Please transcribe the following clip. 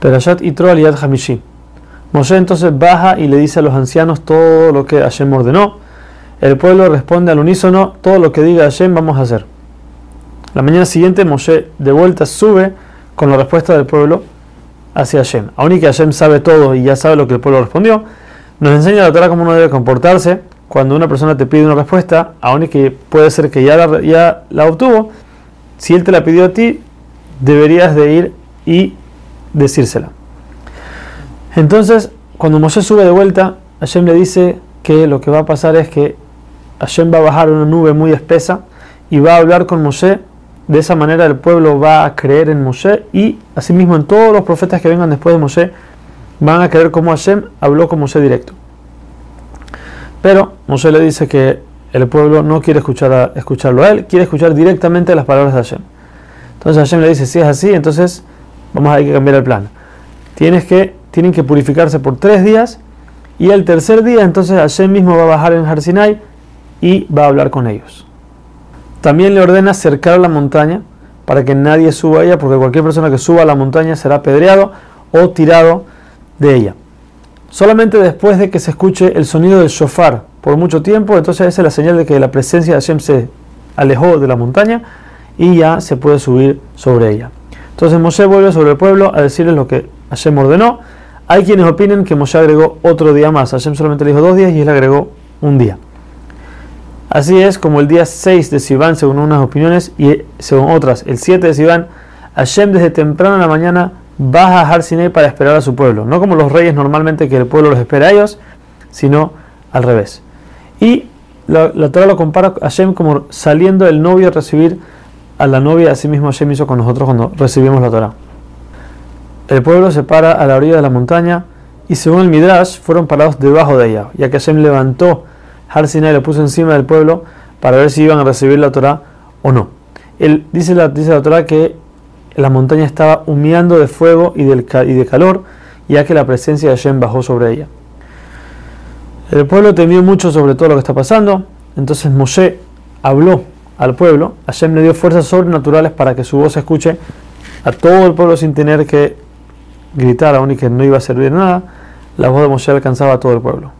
Perashat Itro Aliyad Hamishi. Moshe entonces baja y le dice a los ancianos todo lo que Hashem ordenó. El pueblo responde al unísono, todo lo que diga Hashem vamos a hacer. La mañana siguiente Moshe de vuelta sube con la respuesta del pueblo hacia Hashem. Aún y que Hashem sabe todo y ya sabe lo que el pueblo respondió, nos enseña la Torah cómo uno debe comportarse cuando una persona te pide una respuesta, aún y que puede ser que ya la, ya la obtuvo, si él te la pidió a ti, deberías de ir y decírsela. Entonces, cuando Moshe sube de vuelta, Hashem le dice que lo que va a pasar es que Hashem va a bajar una nube muy espesa y va a hablar con Moshe. De esa manera el pueblo va a creer en Moshe y asimismo en todos los profetas que vengan después de Moshe van a creer como Hashem habló con Moshe directo. Pero Moshe le dice que el pueblo no quiere escuchar escucharlo a él, quiere escuchar directamente las palabras de Hashem. Entonces Hashem le dice, si es así, entonces vamos a ir que cambiar el plan. Tienes que tienen que purificarse por tres días y el tercer día entonces Hashem mismo va a bajar en Har y va a hablar con ellos. También le ordena cercar la montaña para que nadie suba a ella, porque cualquier persona que suba a la montaña será apedreado o tirado de ella. Solamente después de que se escuche el sonido del shofar por mucho tiempo, entonces esa es la señal de que la presencia de Hashem se alejó de la montaña y ya se puede subir sobre ella. Entonces Moshe vuelve sobre el pueblo a decirles lo que Hashem ordenó hay quienes opinan que Moshe agregó otro día más. Hashem solamente le dijo dos días y él agregó un día. Así es como el día 6 de Sivan, según unas opiniones, y según otras, el 7 de Sivan, Hashem desde temprano en la mañana baja a Har para esperar a su pueblo. No como los reyes normalmente que el pueblo los espera a ellos, sino al revés. Y la, la Torah lo compara a Hashem como saliendo el novio a recibir a la novia, así mismo Hashem hizo con nosotros cuando recibimos la Torah. El pueblo se para a la orilla de la montaña y según el Midrash fueron parados debajo de ella, ya que Hashem levantó Har y lo puso encima del pueblo para ver si iban a recibir la Torah o no. Él, dice, la, dice Torah que la montaña estaba humeando de fuego y de calor, ya que la presencia de Hashem bajó sobre ella. El pueblo temió mucho sobre todo lo que está pasando, entonces Moshe habló al pueblo, Hashem le dio fuerzas sobrenaturales para que su voz se escuche a todo el pueblo sin tener que gritar aún y que no iba a servir nada, la voz de Moshe alcanzaba a todo el pueblo.